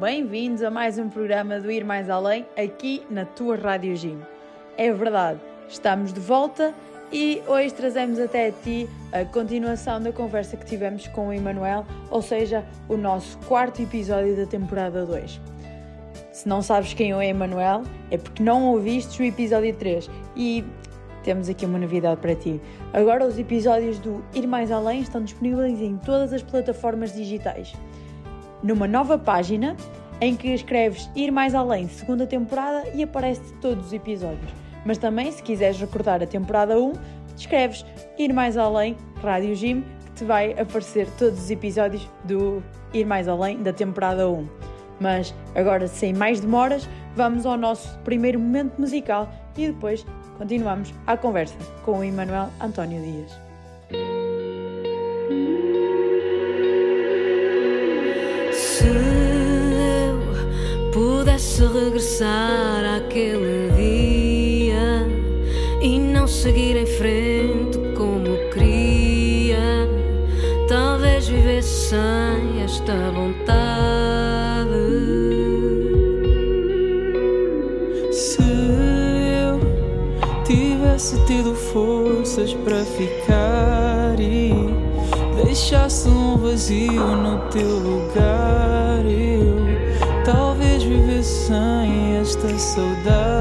bem-vindos a mais um programa do Ir Mais Além aqui na tua Rádio Gym. É verdade, estamos de volta e hoje trazemos até ti a continuação da conversa que tivemos com o Emanuel, ou seja, o nosso quarto episódio da temporada 2. Se não sabes quem é o Emanuel, é porque não ouviste o episódio 3 e temos aqui uma novidade para ti. Agora os episódios do Ir Mais Além estão disponíveis em todas as plataformas digitais numa nova página em que escreves Ir Mais Além, segunda temporada, e aparece todos os episódios. Mas também, se quiseres recordar a temporada 1, escreves Ir Mais Além, Rádio Gym, que te vai aparecer todos os episódios do Ir Mais Além da temporada 1. Mas agora, sem mais demoras, vamos ao nosso primeiro momento musical e depois continuamos a conversa com o Emanuel António Dias. Pudesse regressar àquele dia e não seguir em frente como queria, talvez vivesse sem esta vontade. Se eu tivesse tido forças para ficar e deixasse um vazio no teu lugar, sem esta saudade.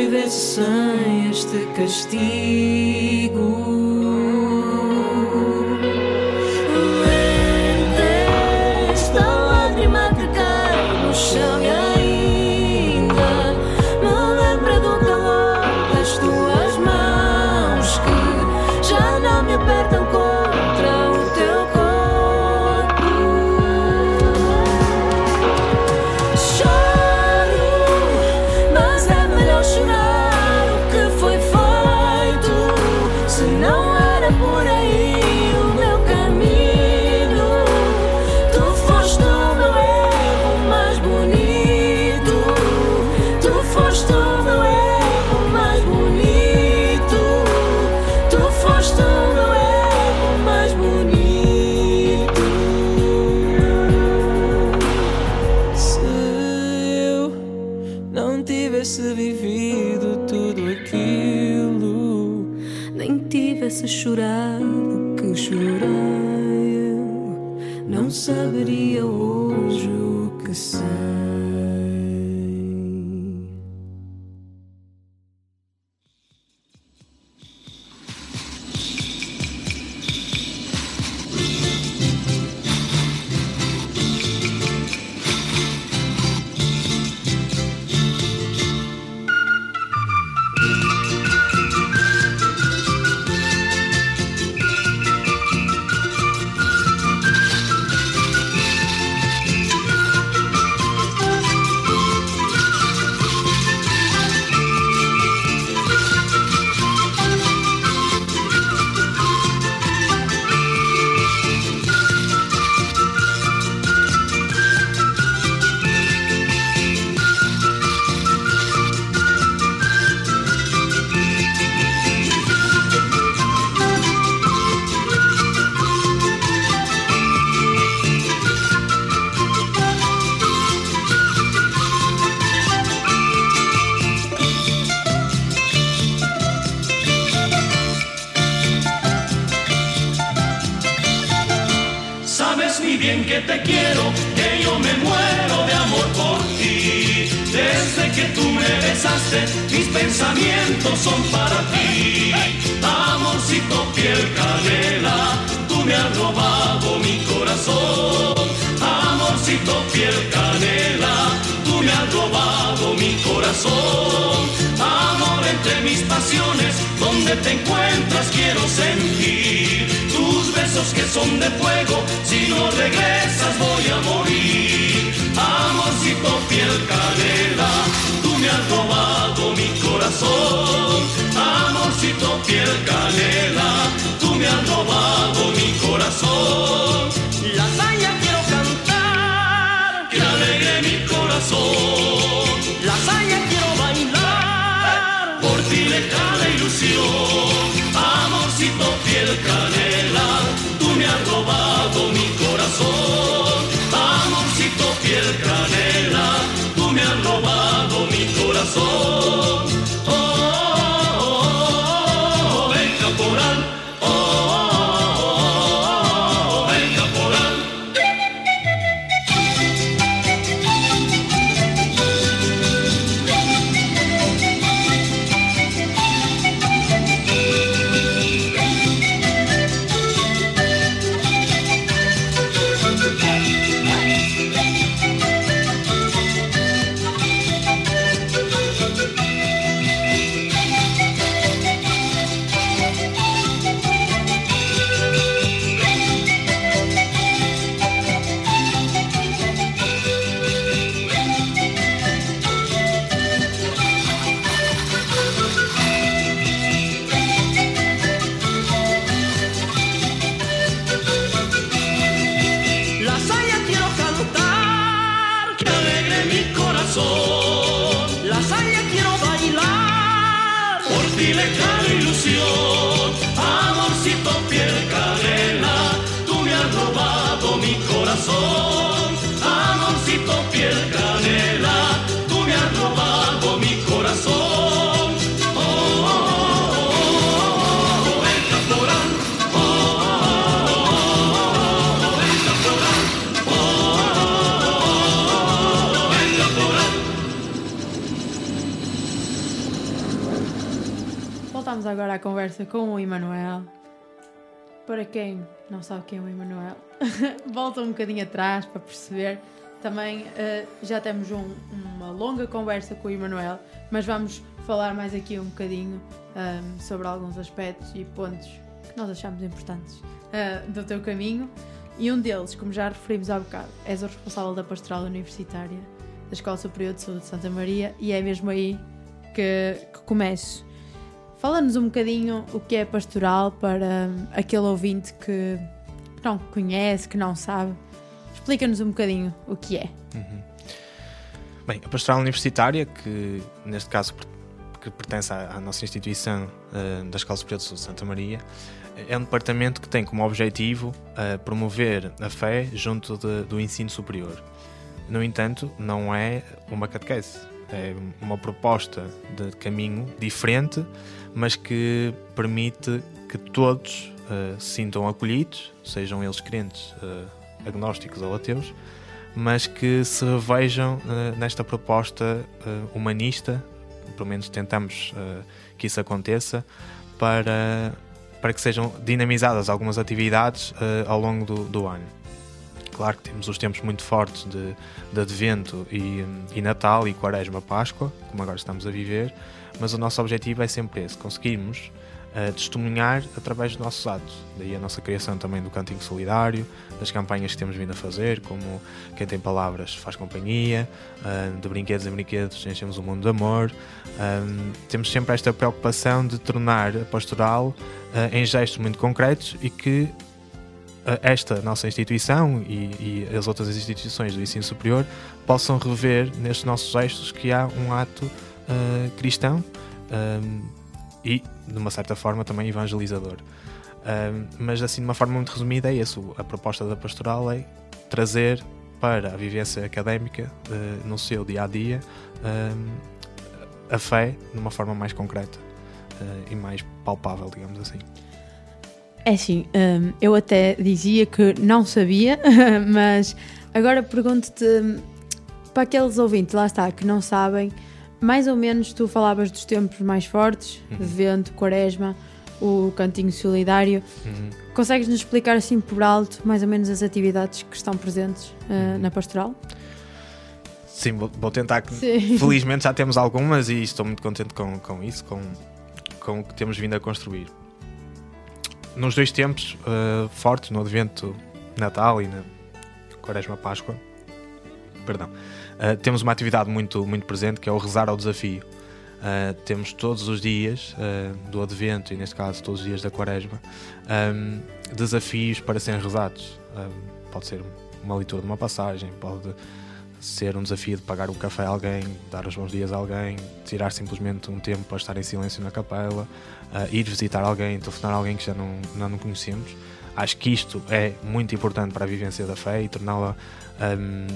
Vivesse sem este castigo. renovado mi corazón. Atrás para perceber. Também eh, já temos um- uma longa conversa com o Emanuel, mas vamos falar mais aqui um bocadinho ahm, sobre alguns aspectos e pontos que nós achamos importantes ah, do teu caminho. E um deles, como já referimos há bocado, és o responsável da pastoral universitária da Escola Superior de Saúde de Santa Maria e é mesmo aí que, que começo. Fala-nos um bocadinho o que é pastoral para aquele ouvinte que não conhece, que não sabe. Explica-nos um bocadinho o que é. Bem, a pastoral universitária, que neste caso que pertence à, à nossa instituição eh, da Escola Superior de Santa Maria, é um departamento que tem como objetivo eh, promover a fé junto de- do ensino superior. No entanto, não é uma catequese, é uma proposta de caminho diferente, mas que permite que todos eh, se sintam acolhidos, sejam eles crentes, agnósticos ou ateus, mas que se revejam eh, nesta proposta eh, humanista, pelo menos tentamos eh, que isso aconteça, para, para que sejam dinamizadas algumas atividades ao longo do, do ano. Claro que temos os tempos muito fortes de, de Advento e, e Natal e Quaresma, Páscoa, como agora estamos a viver, mas o nosso objetivo é sempre esse: conseguirmos eh, testemunhar através dos nossos atos. Daí a nossa criação também do Cantinho Solidário, das campanhas que temos vindo a fazer, como Quem Tem Palavras Faz Companhia, ah, de Brinquedos em Brinquedos Enchemos o Mundo de Amor. Ah, temos sempre esta preocupação de tornar a pastoral ah, em gestos muito concretos e que esta nossa instituição e, e as outras instituições do ensino superior possam rever nestes nossos gestos que há um ato cristão e, de uma certa forma, também evangelizador. Mas, assim, de uma forma muito resumida, é isso. A proposta da pastoral é trazer para a vivência académica, ah, no seu dia a dia, a fé de uma forma mais concreta ah, e mais palpável, digamos assim. É assim, hum, eu até dizia que não sabia, mas agora pergunto-te hum, para aqueles ouvintes, lá está, que não sabem, mais ou menos tu falavas dos tempos mais fortes, Uhum. vento, quaresma, o cantinho solidário. Uhum. Consegues nos explicar assim por alto mais ou menos as atividades que estão presentes uh, na pastoral? Sim, vou, tentar. que- Sim. Felizmente já temos algumas e estou muito contente com, com isso, com, com o que temos vindo a construir. Nos dois tempos eh, fortes, no Advento Natal e na Quaresma Páscoa, perdão, eh, temos uma atividade muito, muito presente que é o rezar ao desafio. Eh, temos todos os dias eh, do Advento, e neste caso todos os dias da Quaresma, ehm, desafios para serem rezados. Pode ser uma leitura de uma passagem, pode ser um desafio de pagar o café a alguém, dar os bons dias a alguém, tirar simplesmente um tempo para estar em silêncio na capela, ah, ir visitar alguém, telefonar alguém que já não, não, não conhecemos. Acho que isto é muito importante para a vivência da fé e torná-la ahm,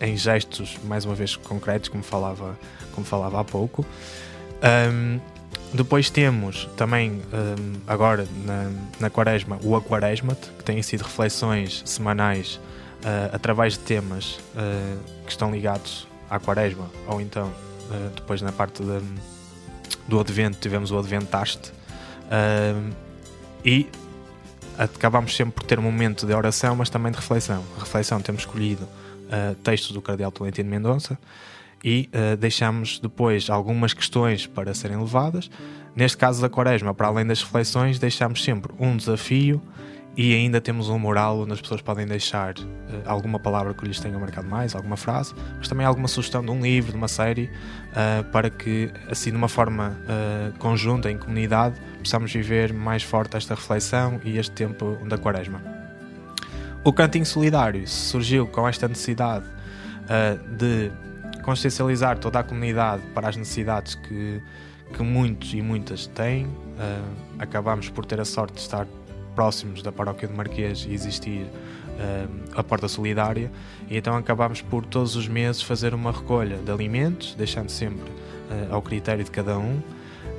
em gestos, mais uma vez, concretos, como falava, como falava há pouco. Ahm, depois temos também, ahm, agora na, na Quaresma, o Aquaresma-te, que têm sido reflexões semanais ah, através de temas ah, que estão ligados à Quaresma, ou então ah, depois na parte da- do Advento tivemos o Adventaste e acabámos sempre por ter um momento de oração, mas também de reflexão. A reflexão temos escolhido ah, textos do Cardeal Tolentino Mendonça e ah, deixamos depois algumas questões para serem levadas. Neste caso da Quaresma, para além das reflexões, deixamos sempre um desafio e ainda temos um mural onde as pessoas podem deixar eh, alguma palavra que lhes tenha marcado mais, alguma frase, mas também alguma sugestão de um livro, de uma série, eh, para que, assim, de uma forma eh, conjunta, em comunidade, possamos viver mais forte esta reflexão e este tempo da Quaresma. O Cantinho Solidário surgiu com esta necessidade eh, de consciencializar toda a comunidade para as necessidades que, que muitos e muitas têm. Eh, acabamos por ter a sorte de estar próximos da paróquia de Marquês e existir eh, a Porta Solidária, e então acabamos por todos os meses fazer uma recolha de alimentos, deixando sempre eh, ao critério de cada um,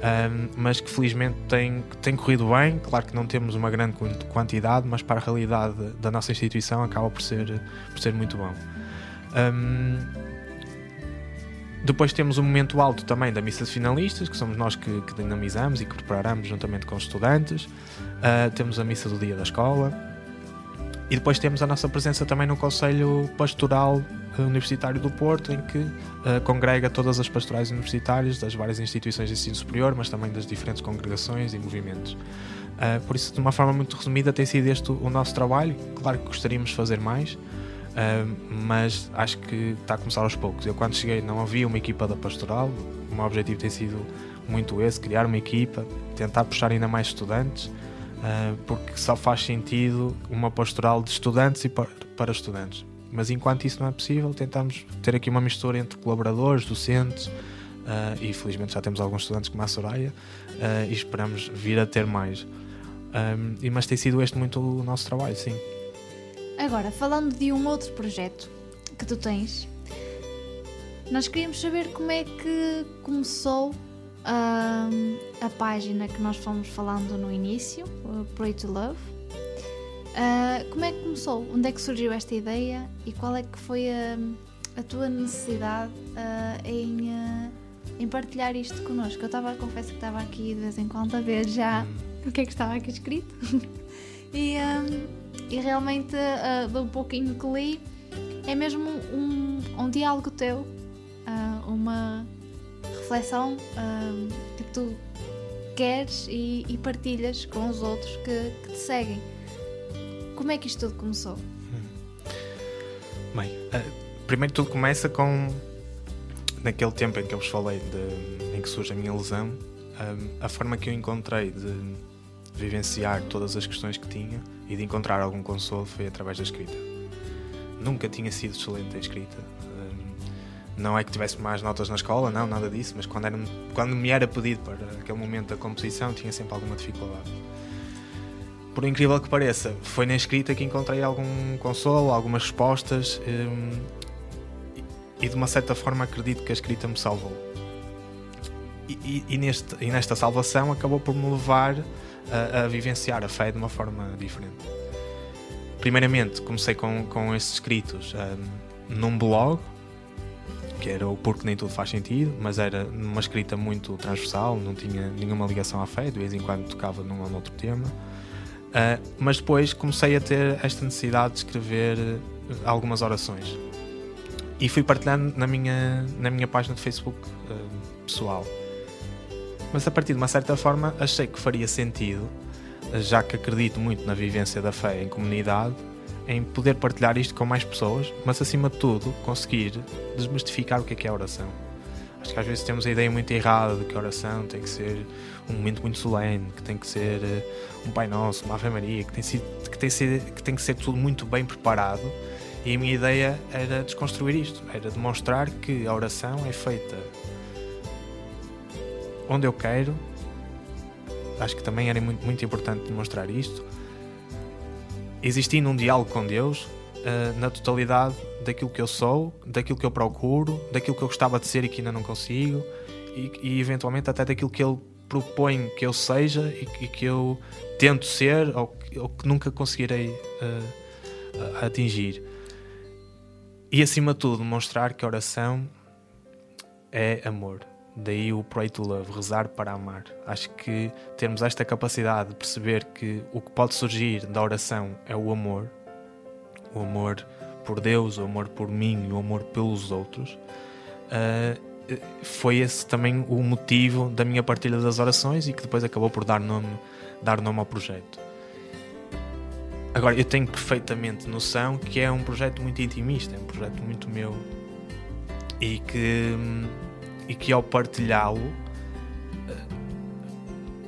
um, mas que felizmente tem, tem corrido bem. Claro que não temos uma grande quant- quantidade, mas para a realidade da nossa instituição acaba por ser, por ser muito bom. Um, depois temos o momento alto também da missa de finalistas, que somos nós que, que dinamizamos e que preparamos juntamente com os estudantes. Uh, temos a missa do dia da escola. E depois temos a nossa presença também no Conselho Pastoral eh, Universitário do Porto, em que eh, congrega todas as pastorais universitárias das várias instituições de ensino superior, mas também das diferentes congregações e movimentos. Eh, por isso, de uma forma muito resumida, tem sido este o nosso trabalho. Claro que gostaríamos de fazer mais, eh, mas acho que está a começar aos poucos. Eu, quando cheguei, não havia uma equipa da pastoral. O meu objetivo tem sido muito esse: criar uma equipa, tentar puxar ainda mais estudantes. Uh, porque só faz sentido uma pastoral de estudantes e para, estudantes. Mas enquanto isso não é possível, tentamos ter aqui uma mistura entre colaboradores, docentes, uh, e felizmente já temos alguns estudantes como a Soraya, uh, e esperamos vir a ter mais. Mas tem sido este muito o nosso trabalho, sim. Agora, falando de um outro projeto que tu tens, nós queríamos saber como é que começou a página que nós fomos falando no início, Pray to Love. Ah, como é que começou? Onde é que surgiu esta ideia e qual é que foi a, a tua necessidade ah, em, ah, em partilhar isto connosco? Eu estava, confesso que estava aqui de vez em quando a ver já o que é que estava aqui escrito e, ahm, e realmente ah, do pouquinho que li é mesmo um, um diálogo teu, ah, uma reflexão ahm, que tu queres e, e partilhas com os outros que, que te seguem. Como é que isto tudo começou? Bem, eh, primeiro tudo começa com naquele tempo em que eu vos falei de, em que surge a minha lesão, um, a forma que eu encontrei de vivenciar todas as questões que tinha e de encontrar algum consolo foi através da escrita. Nunca tinha sido excelente a escrita. Não é que tivesse mais notas na escola, não, nada disso, mas quando, era, quando me era pedido para aquele momento da composição tinha sempre alguma dificuldade por incrível que pareça, foi na escrita que encontrei algum consolo, algumas respostas hum, e, de uma certa forma acredito que a escrita me salvou. E, e- e neste, e nesta salvação acabou por me levar a, a vivenciar a fé de uma forma diferente. Primeiramente, comecei com, com esses escritos um, num blog, que era o Porque Nem Tudo Faz Sentido, mas era uma escrita muito transversal, não tinha nenhuma ligação à fé, de vez em quando tocava num ou noutro tema. Uh, mas depois comecei a ter esta necessidade de escrever uh, algumas orações. E fui partilhando na minha, na minha página de Facebook uh, pessoal. Mas a partir de uma certa forma achei que faria sentido, já que acredito muito na vivência da fé em comunidade, em poder partilhar isto com mais pessoas, mas acima de tudo conseguir desmistificar o que é que é a oração. Acho que às vezes temos a ideia muito errada de que a oração tem que ser um momento muito solene, que tem que ser uh, um Pai Nosso, uma Ave Maria, que tem, sido, que, tem ser, que tem que ser tudo muito bem preparado. E a minha ideia era desconstruir isto, era demonstrar que a oração é feita onde eu quero. Acho que também era muito, muito importante demonstrar isto. Existindo um diálogo com Deus, uh, na totalidade daquilo que eu sou, daquilo que eu procuro, daquilo que eu gostava de ser e que ainda não consigo, e, e eventualmente até daquilo que Ele propõe que eu seja e, e que eu tento ser ou, ou que nunca conseguirei uh, atingir. E acima de tudo, mostrar que a oração é amor. Daí o pray to love, rezar para amar. Acho que termos esta capacidade de perceber que o que pode surgir da oração é o amor, o amor por Deus, o amor por mim, o amor pelos outros, uh, foi esse também o motivo da minha partilha das orações e que depois acabou por dar nome, dar nome ao projeto. Agora, eu tenho perfeitamente noção que é um projeto muito intimista, é um projeto muito meu e que, e que ao partilhá-lo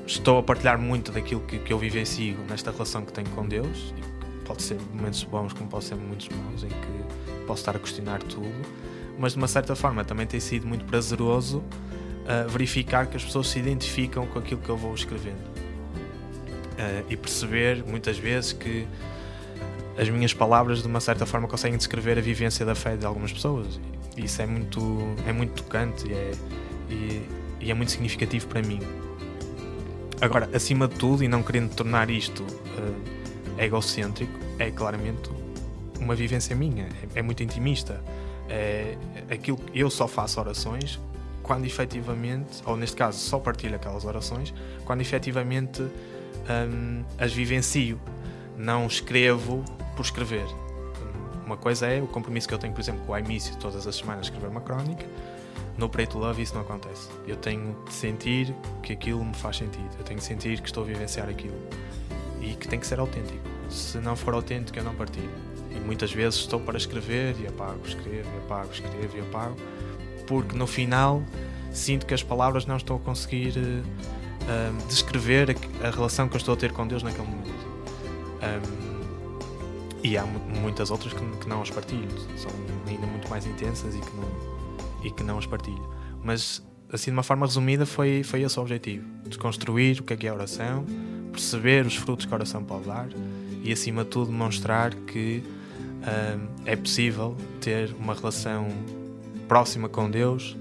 estou a partilhar muito daquilo que, que eu vivencio nesta relação que tenho com Deus. Pode ser momentos bons como pode ser momentos maus em que posso estar a questionar tudo. Mas de uma certa forma também tem sido muito prazeroso uh, verificar que as pessoas se identificam com aquilo que eu vou escrevendo. Uh, e perceber muitas vezes que as minhas palavras de uma certa forma conseguem descrever a vivência da fé de algumas pessoas isso é muito é muito tocante e é, e, e é muito significativo para mim agora acima de tudo e não querendo tornar isto uh, egocêntrico, é claramente uma vivência minha, é, é muito intimista. É, aquilo eu só faço orações quando efetivamente, ou neste caso só partilho aquelas orações, quando efetivamente hum, as vivencio. Não escrevo por escrever. Uma coisa é o compromisso que eu tenho, por exemplo, com o iMício todas as semanas escrever uma crónica. No Pray to Love isso não acontece. Eu tenho de sentir que aquilo me faz sentido. Eu tenho de sentir que estou a vivenciar aquilo e que tem que ser autêntico. Se não for autêntico, eu não partilho. E muitas vezes estou para escrever e apago, escrevo e apago, escrevo e apago, porque no final sinto que as palavras não estão a conseguir uh, descrever a, a, relação que eu estou a ter com Deus naquele momento. Um, e há muitas outras que, que, não as partilho, são ainda muito mais intensas e que não, e que não as partilho. Mas, assim, de uma forma resumida, foi, foi esse o objetivo: desconstruir o que é que é oração, perceber os frutos que a oração pode dar e, acima de tudo, demonstrar que uh, é possível ter uma relação próxima com Deus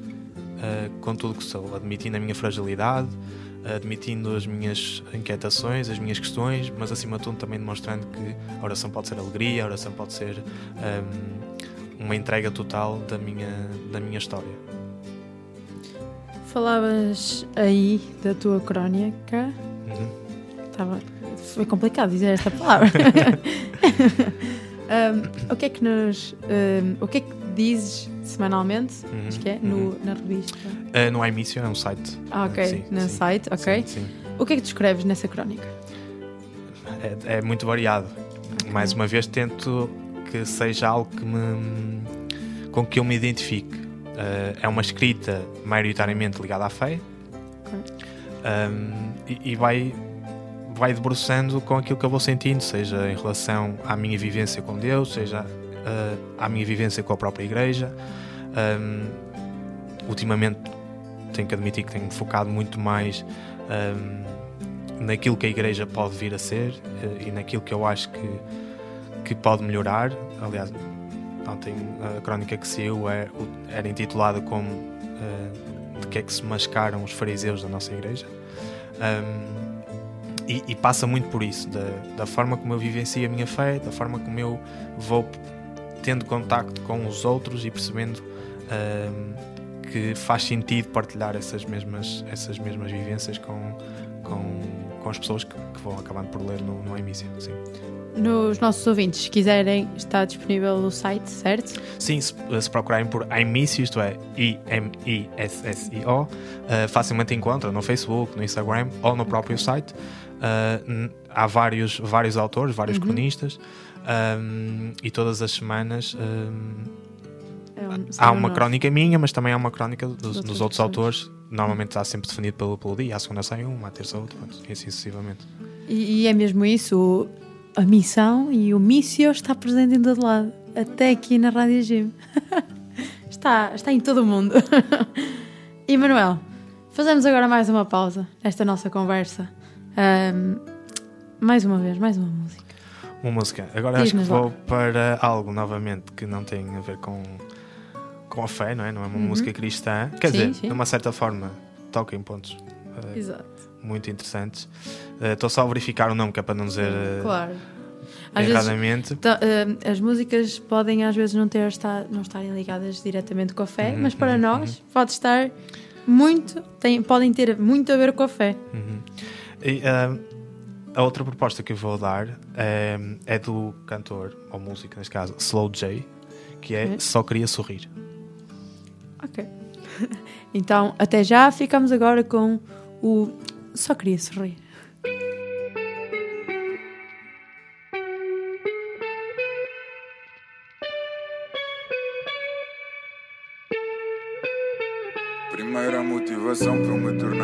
uh, com tudo que sou, admitindo a minha fragilidade, admitindo as minhas inquietações, as minhas questões, mas acima de tudo também demonstrando que a oração pode ser alegria, a oração pode ser um, uma entrega total da minha, da minha história. Falavas aí da tua crónica. Uhum Estava... Foi complicado dizer esta palavra. um, o que é que nos. Um, o que é que dizes semanalmente? Uhum, acho que é, no, uhum. na revista? Uh, no iMissio é um site. Ah, ok. Sim, no sim, site, ok. Sim, o que é que tu escreves nessa crónica? É, é muito variado. Okay. Mais uma vez, tento que seja algo que me, com que eu me identifique. Uh, é uma escrita maioritariamente ligada à fé okay. um, e, e vai vai debruçando com aquilo que eu vou sentindo, seja em relação à minha vivência com Deus, seja uh, à minha vivência com a própria igreja. Um, ultimamente tenho que admitir que tenho focado muito mais um, naquilo que a igreja pode vir a ser uh, e naquilo que eu acho que, que pode melhorar. Aliás, ontem a crónica que saiu é, era intitulada como uh, De que é que se mascaram os fariseus da nossa igreja. Um, e, e passa muito por isso, da, da forma como eu vivencio a minha fé, da forma como eu vou tendo contacto com os outros e percebendo ahm, que faz sentido partilhar essas mesmas, essas mesmas vivências com, com, com as pessoas que, que vão acabando por ler no, no. Sim. Nos nossos ouvintes, se quiserem, está disponível o site, certo? Sim, se, se procurarem por iMissio, isto é I-M-I-S-S-I-O, eh, facilmente encontram no Facebook, no Instagram ou no próprio site. N- há vários, vários autores, vários cronistas, um, e todas as semanas um, É um- há uma crónica minha, mas também há uma crónica dos, dos outros pessoas. autores. Normalmente está sempre definido pelo, pelo dia. À segunda sai uma, à terça outra, e assim sucessivamente. E, e é mesmo isso, a missão e o missio está presente em todo lado, até aqui na Rádio Gym. está, está em todo o mundo. e Manuel, fazemos agora mais uma pausa nesta nossa conversa. Mais uma vez, mais uma música. Uma música. Agora acho que vou para algo novamente que não tem a ver com, com a fé, não é? Não é uma música cristã. Quer Uhum. Sim, dizer, sim. de uma certa forma, toca em pontos eh, Exato, muito interessantes. Eh, Estou só a verificar o nome que é para não dizer eh, claro. Às vezes, erradamente. Ahm, as músicas podem às vezes não, ter, estar, não estarem ligadas diretamente com a fé, Uhum, mas para uhum, nós pode estar muito, tem, podem ter muito a ver com a fé. Uhum. E, a outra proposta que eu vou dar é, é do cantor, ou músico neste caso, Slow J, que é Ok. Só Queria Sorrir. Ok. Então, até já, ficamos agora com o Só Queria Sorrir. Primeira motivação para me tornar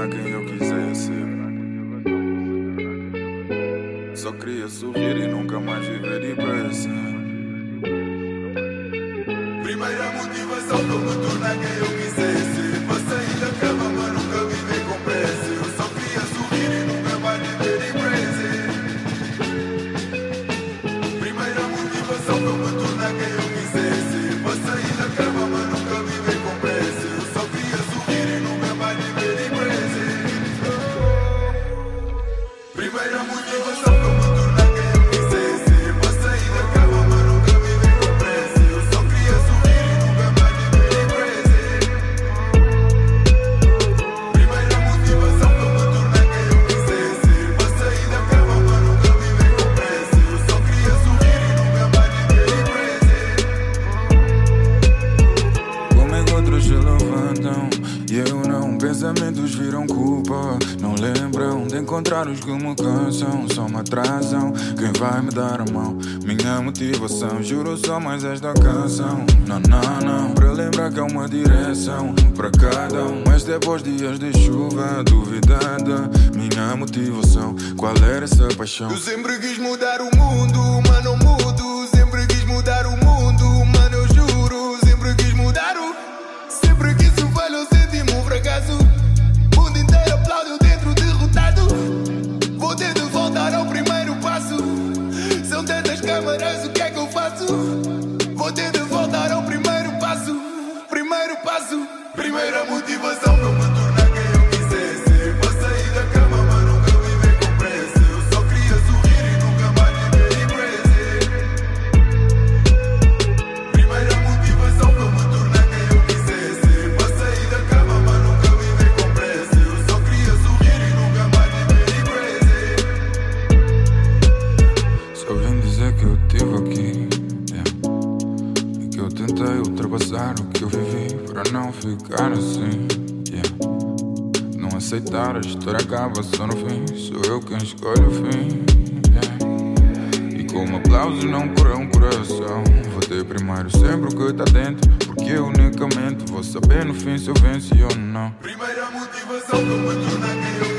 Tantas câmaras, o que é que eu faço? Vou ter de voltar ao primeiro passo. Primeiro passo. Primeira motivação aceitar a história acaba só no fim. Sou eu quem escolhe o fim. yeah. E como aplausos não cura um coração. Vou ter primeiro sempre o que tá dentro. Porque eu unicamente vou saber no fim se eu venci ou não. Primeira motivação para me tornar eu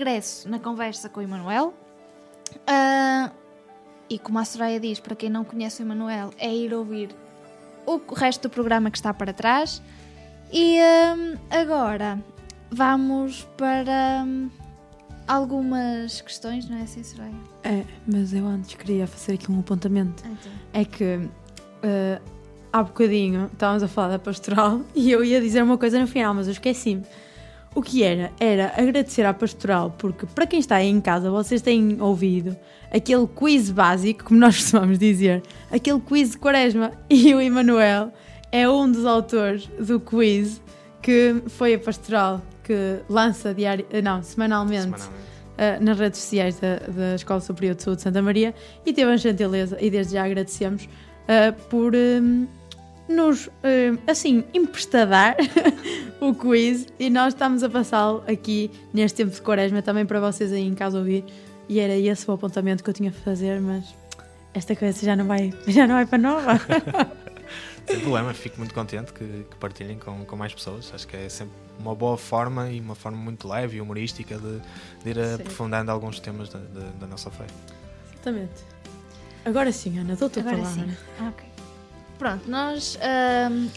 regresso na conversa com o Emanuel. Ah, e como a Soraya diz, para quem não conhece o Emanuel, é ir ouvir o resto do programa que está para trás. E hum, agora vamos para hum, algumas questões, não é assim, Soraya? É, mas eu antes queria fazer aqui um apontamento. Então. É que eh, há bocadinho estávamos a falar da pastoral e eu ia dizer uma coisa no final, mas eu esqueci-me. O que era? Era agradecer à pastoral, porque para quem está aí em casa, vocês têm ouvido aquele quiz básico, como nós costumamos dizer, aquele quiz de quaresma. E o Emanuel é um dos autores do quiz que foi a pastoral que lança diário, não, semanalmente Semanalmente. uh, nas redes sociais da, da Escola Superior de Saúde de Santa Maria e teve a gentileza, e desde já agradecemos, uh, por um, nos, um, assim, emprestadar o quiz e nós estamos a passá-lo aqui neste tempo de quaresma também para vocês aí em casa ouvir e era esse o apontamento que eu tinha a fazer, mas esta coisa já não vai, já não vai para nova. Sem problema, fico muito contente que, que partilhem com, com mais pessoas. Acho que é sempre uma boa forma e uma forma muito leve e humorística de, de ir aprofundando alguns temas da, da- da nossa fé. Exatamente. Agora sim, Ana, dou-te a Agora palavra. sim. Ok. Pronto, nós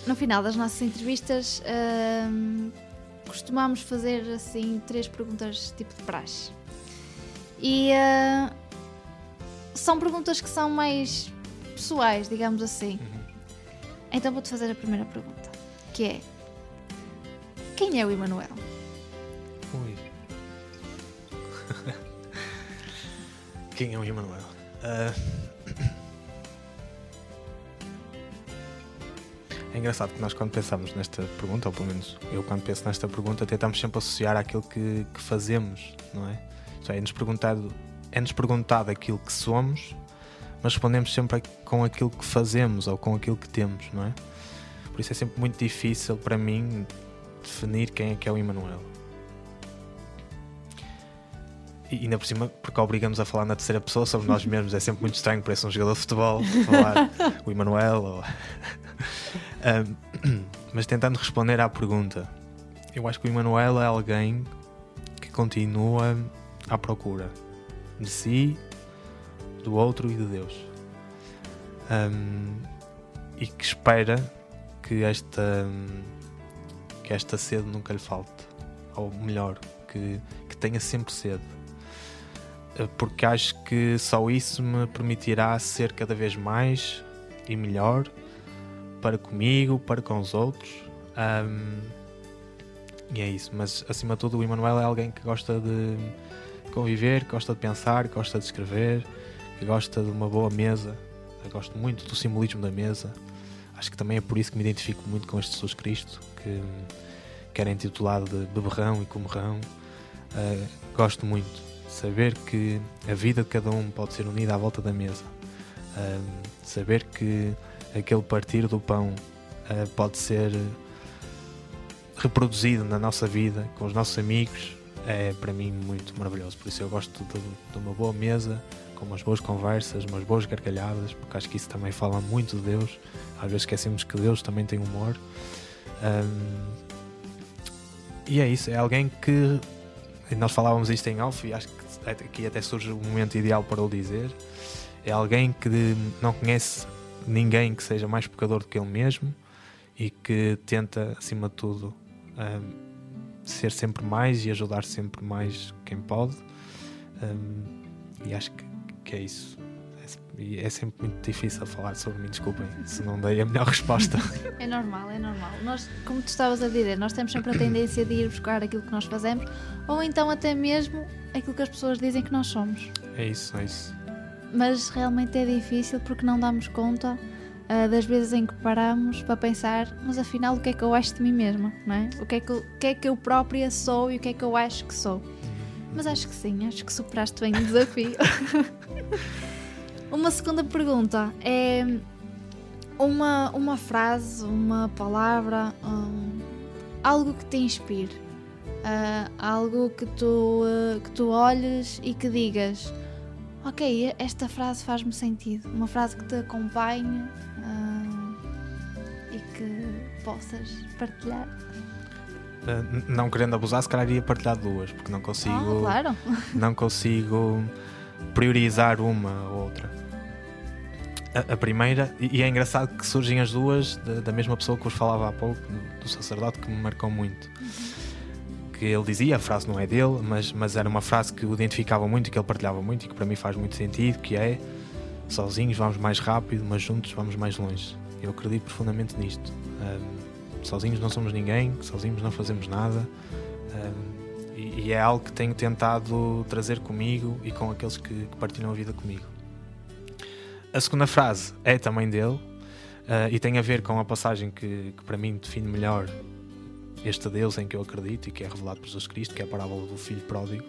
no final das nossas entrevistas ahm, costumamos fazer assim três perguntas tipo de praxe. E ah, são perguntas que são mais pessoais, digamos assim. Então vou-te fazer a primeira pergunta, que é quem é o Emanuel? Ui. Quem é o Emanuel? Ah, É engraçado que nós quando pensamos nesta pergunta, ou pelo menos eu quando penso nesta pergunta, tentamos sempre associar àquilo que, que fazemos, não é? É, é-nos perguntado, é-nos perguntado aquilo que somos, mas respondemos sempre com aquilo que fazemos ou com aquilo que temos, não é? Por isso é sempre muito difícil para mim definir quem é que é o Emanuel. E ainda por cima, porque obrigamos a falar na terceira pessoa sobre nós mesmos, é sempre muito estranho, parece um jogador de futebol falar o Emanuel. Ou... Mas tentando responder à pergunta, eu acho que o Emanuel é alguém que continua à procura de si, do outro e de Deus. Um, e que espera que esta, que esta sede nunca lhe falte. Ou melhor, que, que tenha sempre sede. Uh, Porque acho que só isso me permitirá ser cada vez mais e melhor para comigo, para com os outros. Um, e é isso. Mas acima de tudo, o Emanuel é alguém que gosta de conviver, gosta de pensar, gosta de escrever, que gosta de uma boa mesa. Eu gosto muito do simbolismo da mesa. Acho que também é por isso que me identifico muito com este Jesus Cristo, que, que era intitulado de beberrão e comerrão. Uh, gosto muito de saber que a vida de cada um pode ser unida à volta da mesa. Uh, saber que aquele partir do pão uh, pode ser reproduzido na nossa vida com os nossos amigos é para mim muito maravilhoso. Por isso eu gosto de, de uma boa mesa, com umas boas conversas, umas boas gargalhadas, porque acho que isso também fala muito de Deus. Às vezes esquecemos que Deus também tem humor. Um, e é isso, é alguém que nós falávamos isto em off e acho que aqui até surge o momento ideal para o dizer. É alguém que não conhece ninguém que seja mais pecador do que ele mesmo e que tenta, acima de tudo, um, ser sempre mais e ajudar sempre mais quem pode. Um, e acho que, que é isso. É, e é sempre muito difícil falar sobre mim, desculpem se não dei a melhor resposta. É normal, é normal. Nós, como tu estavas a dizer, nós temos sempre a tendência de ir buscar aquilo que nós fazemos ou então até mesmo aquilo que as pessoas dizem que nós somos. É isso, é isso. Mas realmente é difícil porque não damos conta ah, das vezes em que paramos para pensar, mas afinal o que é que eu acho de mim mesma, não é? O que é que eu, o que é que eu própria sou e o que é que eu acho que sou. Mas acho que sim, acho que superaste bem o desafio. uma segunda pergunta é uma, uma frase, uma palavra, um, algo que te inspire, ah, algo que tu, ah, que tu olhes e que digas: Ok, esta frase faz-me sentido. Uma frase que te acompanhe ah, e que possas partilhar. n- não querendo abusar, se calhar iria partilhar duas, porque não consigo, Ah, claro. não consigo priorizar uma ou outra. A, a primeira, e e é engraçado que surgem as duas da, da mesma pessoa que vos falava há pouco, do, do sacerdote, que me marcou muito. Que ele dizia, a frase não é dele, mas, mas era uma frase que o identificava muito que ele partilhava muito e que para mim faz muito sentido, que é sozinhos vamos mais rápido, mas juntos vamos mais longe. Eu acredito profundamente nisto. Ahm, sozinhos não somos ninguém, sozinhos não fazemos nada. Ahm, e, e é algo que tenho tentado trazer comigo e com aqueles que, que partilham a vida comigo. A segunda frase é também dele ah, e tem a ver com a passagem que, que para mim define melhor este Deus em que eu acredito e que é revelado por Jesus Cristo, que é a parábola do filho pródigo.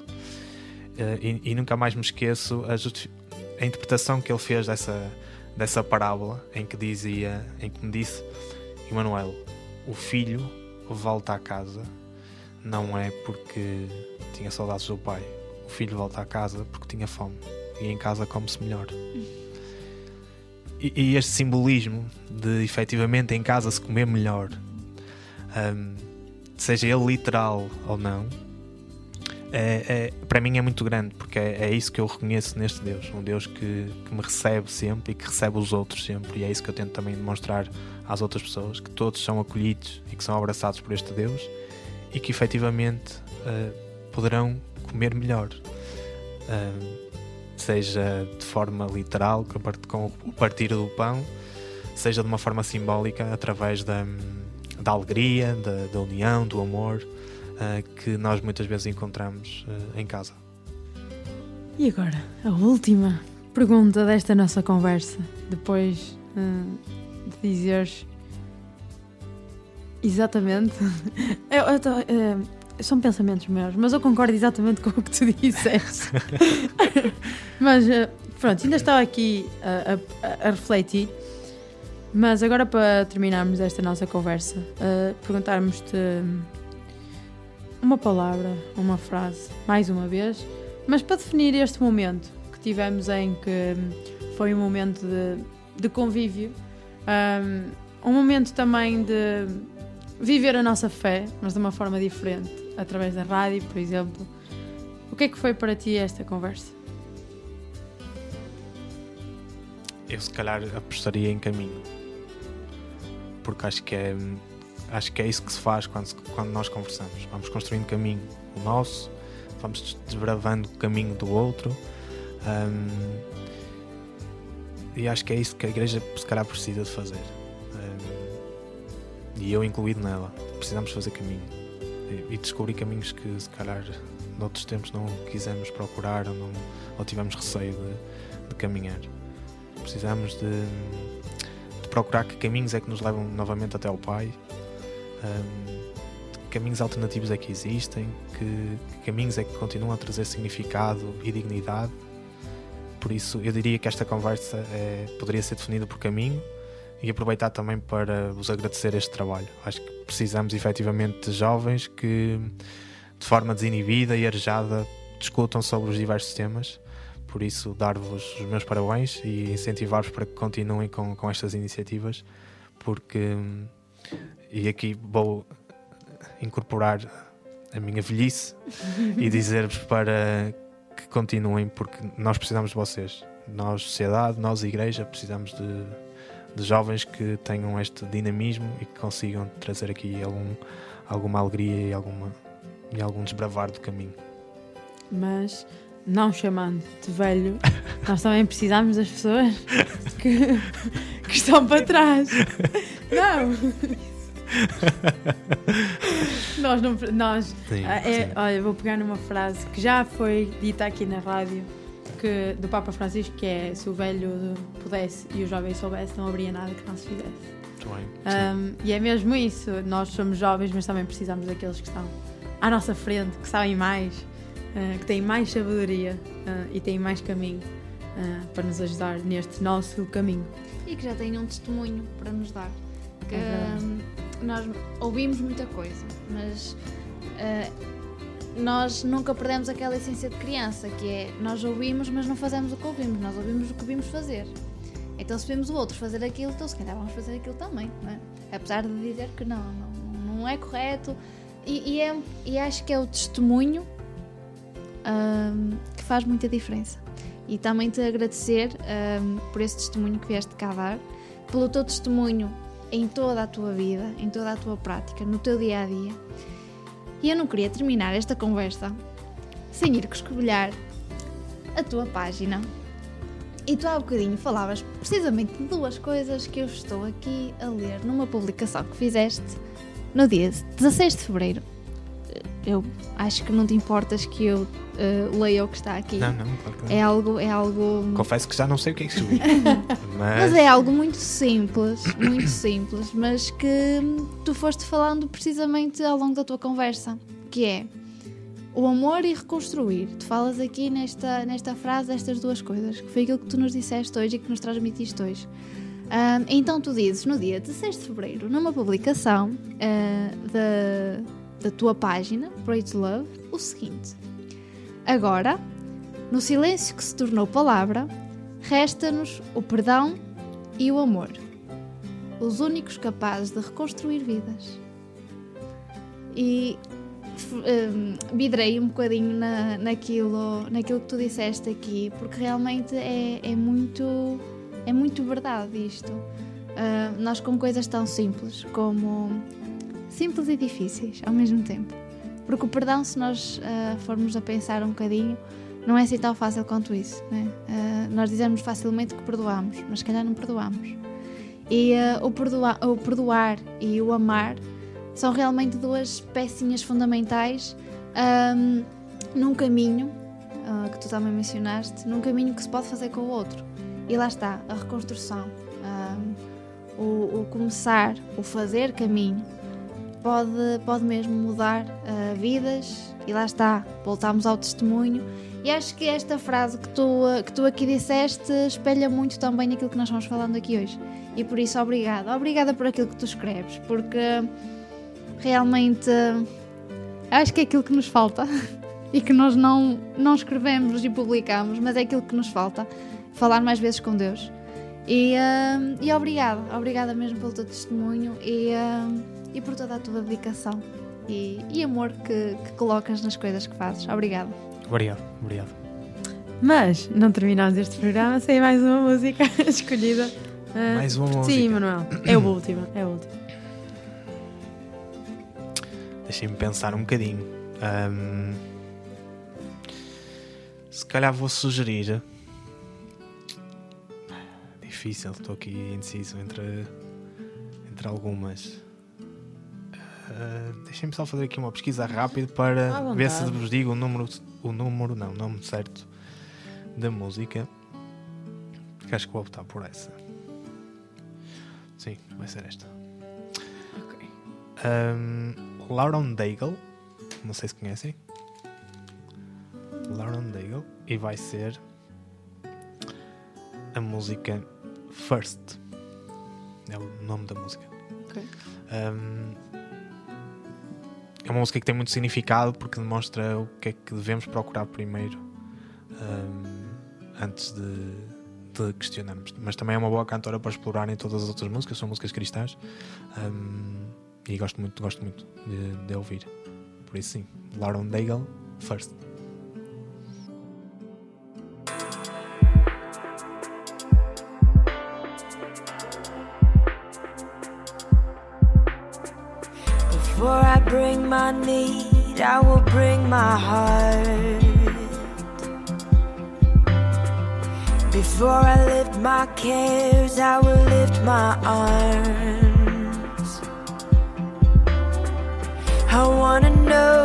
Ah, e, e nunca mais me esqueço a, a interpretação que ele fez dessa, dessa parábola em que dizia, em que me disse, Emanuel, o filho volta à casa não é porque tinha saudades do pai. O filho volta à casa porque tinha fome e em casa come-se melhor. E, e este simbolismo de efetivamente em casa se comer melhor, hum, seja ele literal ou não, é, é- para mim é muito grande porque é, é isso que eu reconheço neste Deus. Um Deus que, que me recebe sempre e que recebe os outros sempre. E é isso que eu tento também demonstrar às outras pessoas: que todos são acolhidos e que são abraçados por este Deus e que efetivamente eh, poderão comer melhor. Ah, seja de forma literal, com o partir do pão, seja de uma forma simbólica, através da, da alegria, da, da união, do amor ah, que nós muitas vezes encontramos ah, em casa. E agora, a última pergunta desta nossa conversa, depois hum, de dizeres exatamente. Eu- eu tô, são pensamentos meus, mas eu concordo exatamente com o que tu disseste. mas pronto, ainda estava aqui a, a- a refletir. Mas agora para terminarmos esta nossa conversa, eh, perguntarmos-te uma palavra, uma frase, mais uma vez, mas para definir este momento que tivemos em que foi um momento de, de convívio, um, um momento também de viver a nossa fé, mas de uma forma diferente, através da rádio, por exemplo. O que é que foi para ti esta conversa? Eu se calhar apostaria em caminho. Porque acho que é acho que é isso que se faz quando, quando nós conversamos. Vamos construindo caminho o nosso, vamos desbravando o caminho do outro. hum, e acho que é isso que a igreja se calhar precisa de fazer. Hum, e eu incluído nela. Precisamos fazer caminho. E, e descobrir caminhos que se calhar noutros tempos não quisemos procurar ou, não, ou tivemos receio de, de caminhar. Precisamos de, de procurar que caminhos é que nos levam novamente até ao Pai, hum, que caminhos alternativos é que existem, que, que caminhos é que continuam a trazer significado e dignidade. Por isso, eu diria que esta conversa é- poderia ser definida por caminho e aproveitar também para vos agradecer este trabalho. Acho que precisamos efetivamente de jovens que, de forma desinibida e arejada, discutam sobre os diversos temas. Por isso, dar-vos os meus parabéns e incentivar-vos para que continuem com, com estas iniciativas, porque, e aqui vou incorporar a minha velhice e dizer-vos para que continuem, porque nós precisamos de vocês. Nós, sociedade, nós, igreja, precisamos de, de jovens que tenham este dinamismo e que consigam trazer aqui algum, alguma alegria e, alguma, e algum desbravar do caminho. Mas não chamando de velho, nós também precisamos das pessoas que, que estão para trás. Não! nós não. Nós, Sim, Ah, é, sim. olha, vou pegar numa frase que já foi dita aqui na rádio que, do Papa Francisco, que é se o velho pudesse e o jovem soubesse, não haveria nada que não se fizesse. Muito bem. Sim. Um, e é mesmo isso, nós somos jovens, mas também precisamos daqueles que estão à nossa frente, que sabem mais, uh, que têm mais sabedoria uh, e têm mais caminho uh, para nos ajudar neste nosso caminho. E que já têm um testemunho para nos dar. Que É hum, nós ouvimos muita coisa, mas nós nunca perdemos aquela essência de criança, que é nós ouvimos, mas não fazemos o que ouvimos, nós ouvimos o que vimos fazer. Então se vemos o outro fazer aquilo, então se calhar vamos fazer aquilo também, não é? Apesar de dizer que não, não, não é correto e, e é, e acho que é o testemunho ahm, que faz muita diferença. E também te agradecer ahm, por esse testemunho que vieste cá dar, pelo teu testemunho em toda a tua vida, em toda a tua prática, no teu dia a dia. E eu não queria terminar esta conversa sem ir escobilhar a tua página. E tu há bocadinho falavas precisamente de duas coisas que eu estou aqui a ler numa publicação que fizeste no dia 16 de Fevereiro. Eu acho que não te importas que eu eh, leia o que está aqui. Não, não, claro que não. É algo, é algo. Confesso que já não sei o que é que escrevi. mas, Mas é algo muito simples, muito simples, mas que tu foste falando precisamente ao longo da tua conversa, que é o amor e reconstruir. Tu falas aqui nesta, nesta frase estas duas coisas, que foi aquilo que tu nos disseste hoje e que nos transmitiste hoje. Ahm, então tu dizes no dia 16 de Fevereiro, numa publicação ah, da, da tua página, Pray to Love, o seguinte. Agora, no silêncio que se tornou palavra, resta-nos o perdão e o amor, os únicos capazes de reconstruir vidas. E hum, vidrei um bocadinho na, naquilo, naquilo que tu disseste aqui, porque realmente é, é muito é muito verdade isto. Ah, nós com coisas tão simples como simples e difíceis ao mesmo tempo. Porque o perdão, se nós ah, formos a pensar um bocadinho, não é assim tão fácil quanto isso. Né? Ah, nós dizemos facilmente que perdoamos, mas se calhar não perdoamos. E ah, o, perdoa- o perdoar e o amar são realmente duas pecinhas fundamentais ahm, num caminho ah, que tu também mencionaste, num caminho que se pode fazer com o outro. E lá está, a reconstrução, ahm, o, o começar, o fazer caminho, pode, pode mesmo mudar ah, vidas. E lá está, voltamos ao testemunho. E acho que esta frase que tu, que tu aqui disseste espelha muito também aquilo que nós vamos falando aqui hoje. E por isso, obrigada. Obrigada por aquilo que tu escreves, porque realmente acho que é aquilo que nos falta e que nós não, não escrevemos e publicamos, mas é aquilo que nos falta falar mais vezes com Deus. E, hum, e obrigada, obrigada mesmo pelo teu testemunho e, hum, e por toda a tua dedicação e, e amor que, que colocas nas coisas que fazes. Obrigada. Obrigado, obrigado. Mas não terminamos este programa sem mais uma música escolhida. Ah, Mais uma Sim, música. Manuel. É a última, é a última. Deixem-me pensar um bocadinho. Ahm, se calhar vou sugerir. Difícil, estou aqui indeciso entre, entre algumas. Ah, Deixem-me só fazer aqui uma pesquisa rápida para ver se vos digo o número, o número, não, o nome certo da música. Porque acho que vou optar por essa. Sim, vai ser esta. Ok. Um, Lauren Daigle, não sei se conhecem. Lauren Daigle, e vai ser a música First. É o nome da música. Ok. Um, é uma música que tem muito significado porque demonstra o que é que devemos procurar primeiro um, antes de, de questionarmos. Mas também é uma boa cantora para explorarem todas as outras músicas, são músicas cristãs. Um, e gosto muito, gosto muito de, de ouvir. Por isso sim, Lauren Daigle, First. My need, I will bring my heart. Before I lift my cares, I will lift my arms. I wanna know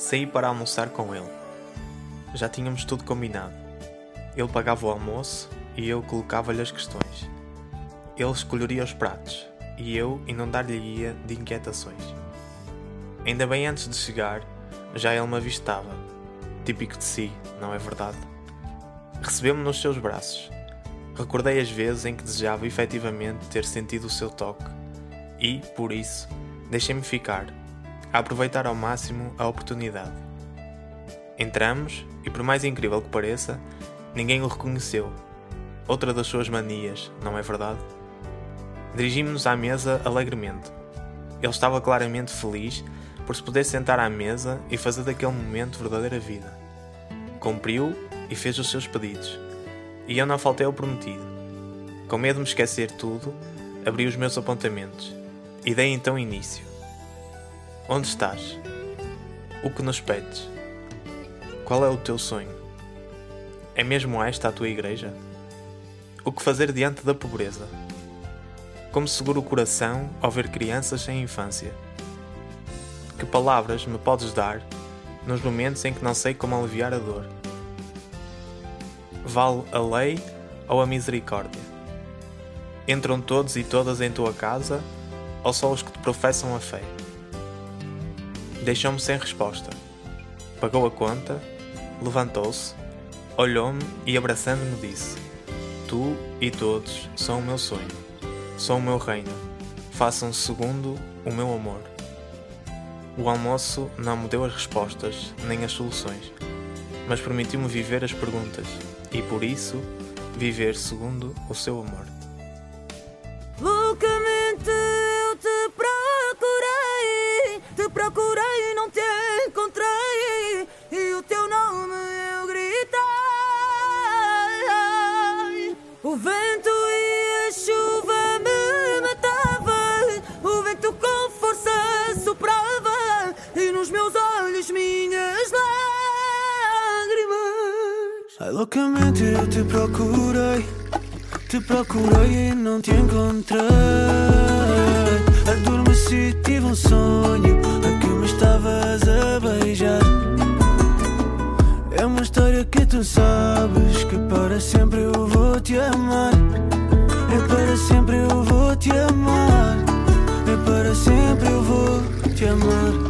Saí para almoçar com ele. Já tínhamos tudo combinado. Ele pagava o almoço e eu colocava-lhe as questões. Ele escolheria os pratos e eu inundar-lhe-ia de inquietações. Ainda bem antes de chegar, já ele me avistava. Típico de si, não é verdade? Recebeu-me nos seus braços. Recordei as vezes em que desejava efetivamente ter sentido o seu toque e, por isso, deixei-me ficar, a aproveitar ao máximo a oportunidade. Entramos e, por mais incrível que pareça, ninguém o reconheceu. Outra das suas manias, não é verdade? Dirigimos-nos à mesa alegremente. Ele estava claramente feliz por se poder sentar à mesa e fazer daquele momento verdadeira vida. Cumpriu e fez os seus pedidos. E eu não faltei ao prometido. Com medo de me esquecer tudo, abri os meus apontamentos e dei então início. Onde estás? O que nos pedes? Qual é o teu sonho? É mesmo esta a tua igreja? O que fazer diante da pobreza? Como seguro o coração ao ver crianças sem infância? Que palavras me podes dar nos momentos em que não sei como aliviar a dor? Vale a lei ou a misericórdia? Entram todos e todas em tua casa ou só os que te professam a fé? Deixou-me sem resposta. Pagou a conta, levantou-se, olhou-me e abraçando-me disse: Tu e todos são o meu sonho, são o meu reino, façam segundo o meu amor. O almoço não me deu as respostas nem as soluções, mas permitiu-me viver as perguntas e por isso viver segundo o seu amor. Loucamente eu te procurei, te procurei e não te encontrei. Adormeci, tive um sonho a que me estavas a beijar. É uma história que tu sabes que para sempre eu vou te amar. É para sempre eu vou te amar. É para sempre eu vou te amar.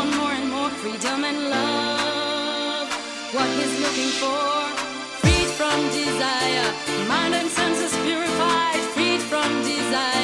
want more and more freedom and love. What he's looking for, freed from desire, mind and senses purified, freed from desire.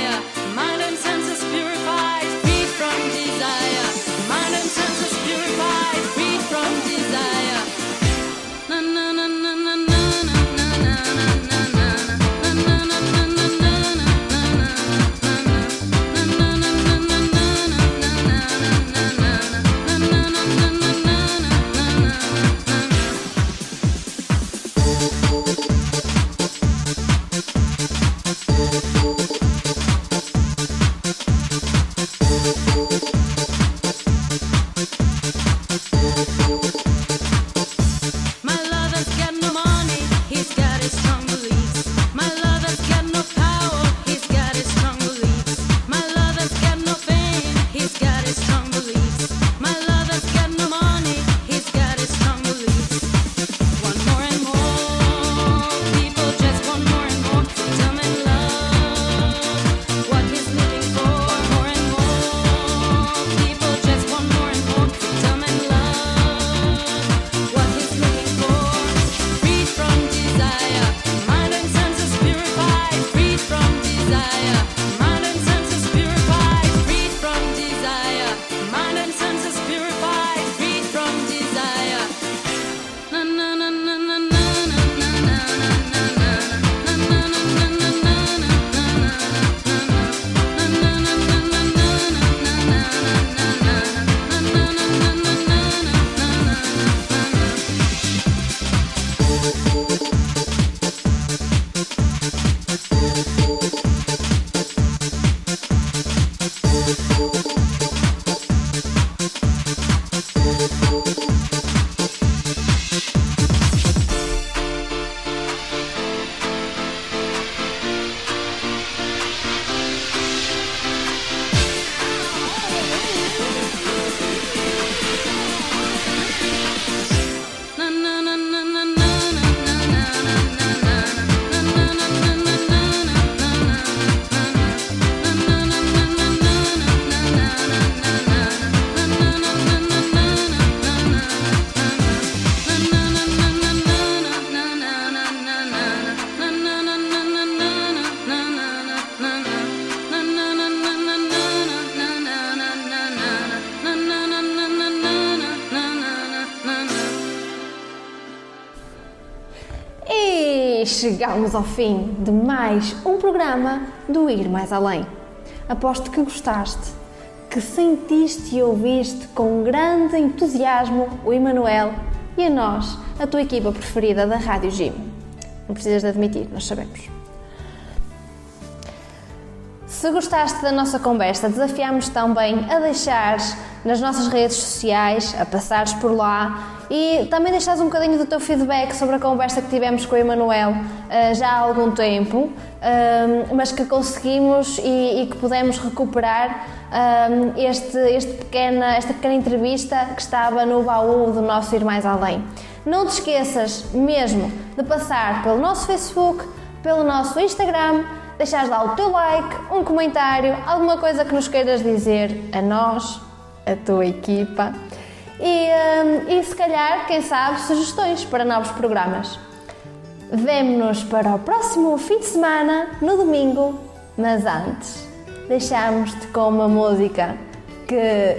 Chegamos ao fim de mais um programa do Ir Mais Além. Aposto que gostaste, que sentiste e ouviste com grande entusiasmo o Emanuel e a nós, a tua equipa preferida da Rádio Gym. Não precisas de admitir, nós sabemos. Se gostaste da nossa conversa, desafiamos também a deixares nas nossas redes sociais, a passares por lá e também deixares um bocadinho do teu feedback sobre a conversa que tivemos com o Emanuel uh, já há algum tempo, uh, mas que conseguimos e, e que pudemos recuperar uh, este, este pequena, esta pequena entrevista que estava no baú do nosso Ir Mais Além. Não te esqueças mesmo de passar pelo nosso Facebook, pelo nosso Instagram, deixares lá o teu like, um comentário, alguma coisa que nos queiras dizer a nós, a tua equipa e, hum, e se calhar, quem sabe, sugestões para novos programas. Vemo-nos para o próximo fim de semana, no domingo, mas antes, deixamos-te com uma música que,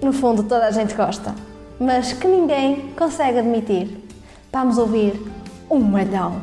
no fundo, toda a gente gosta, mas que ninguém consegue admitir. Vamos ouvir um malhão.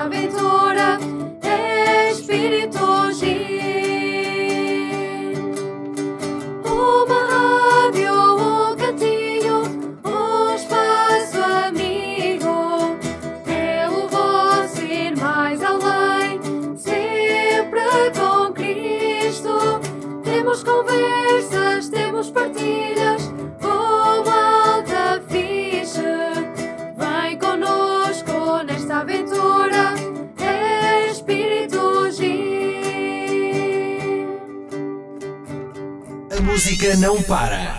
j'avais tout não para.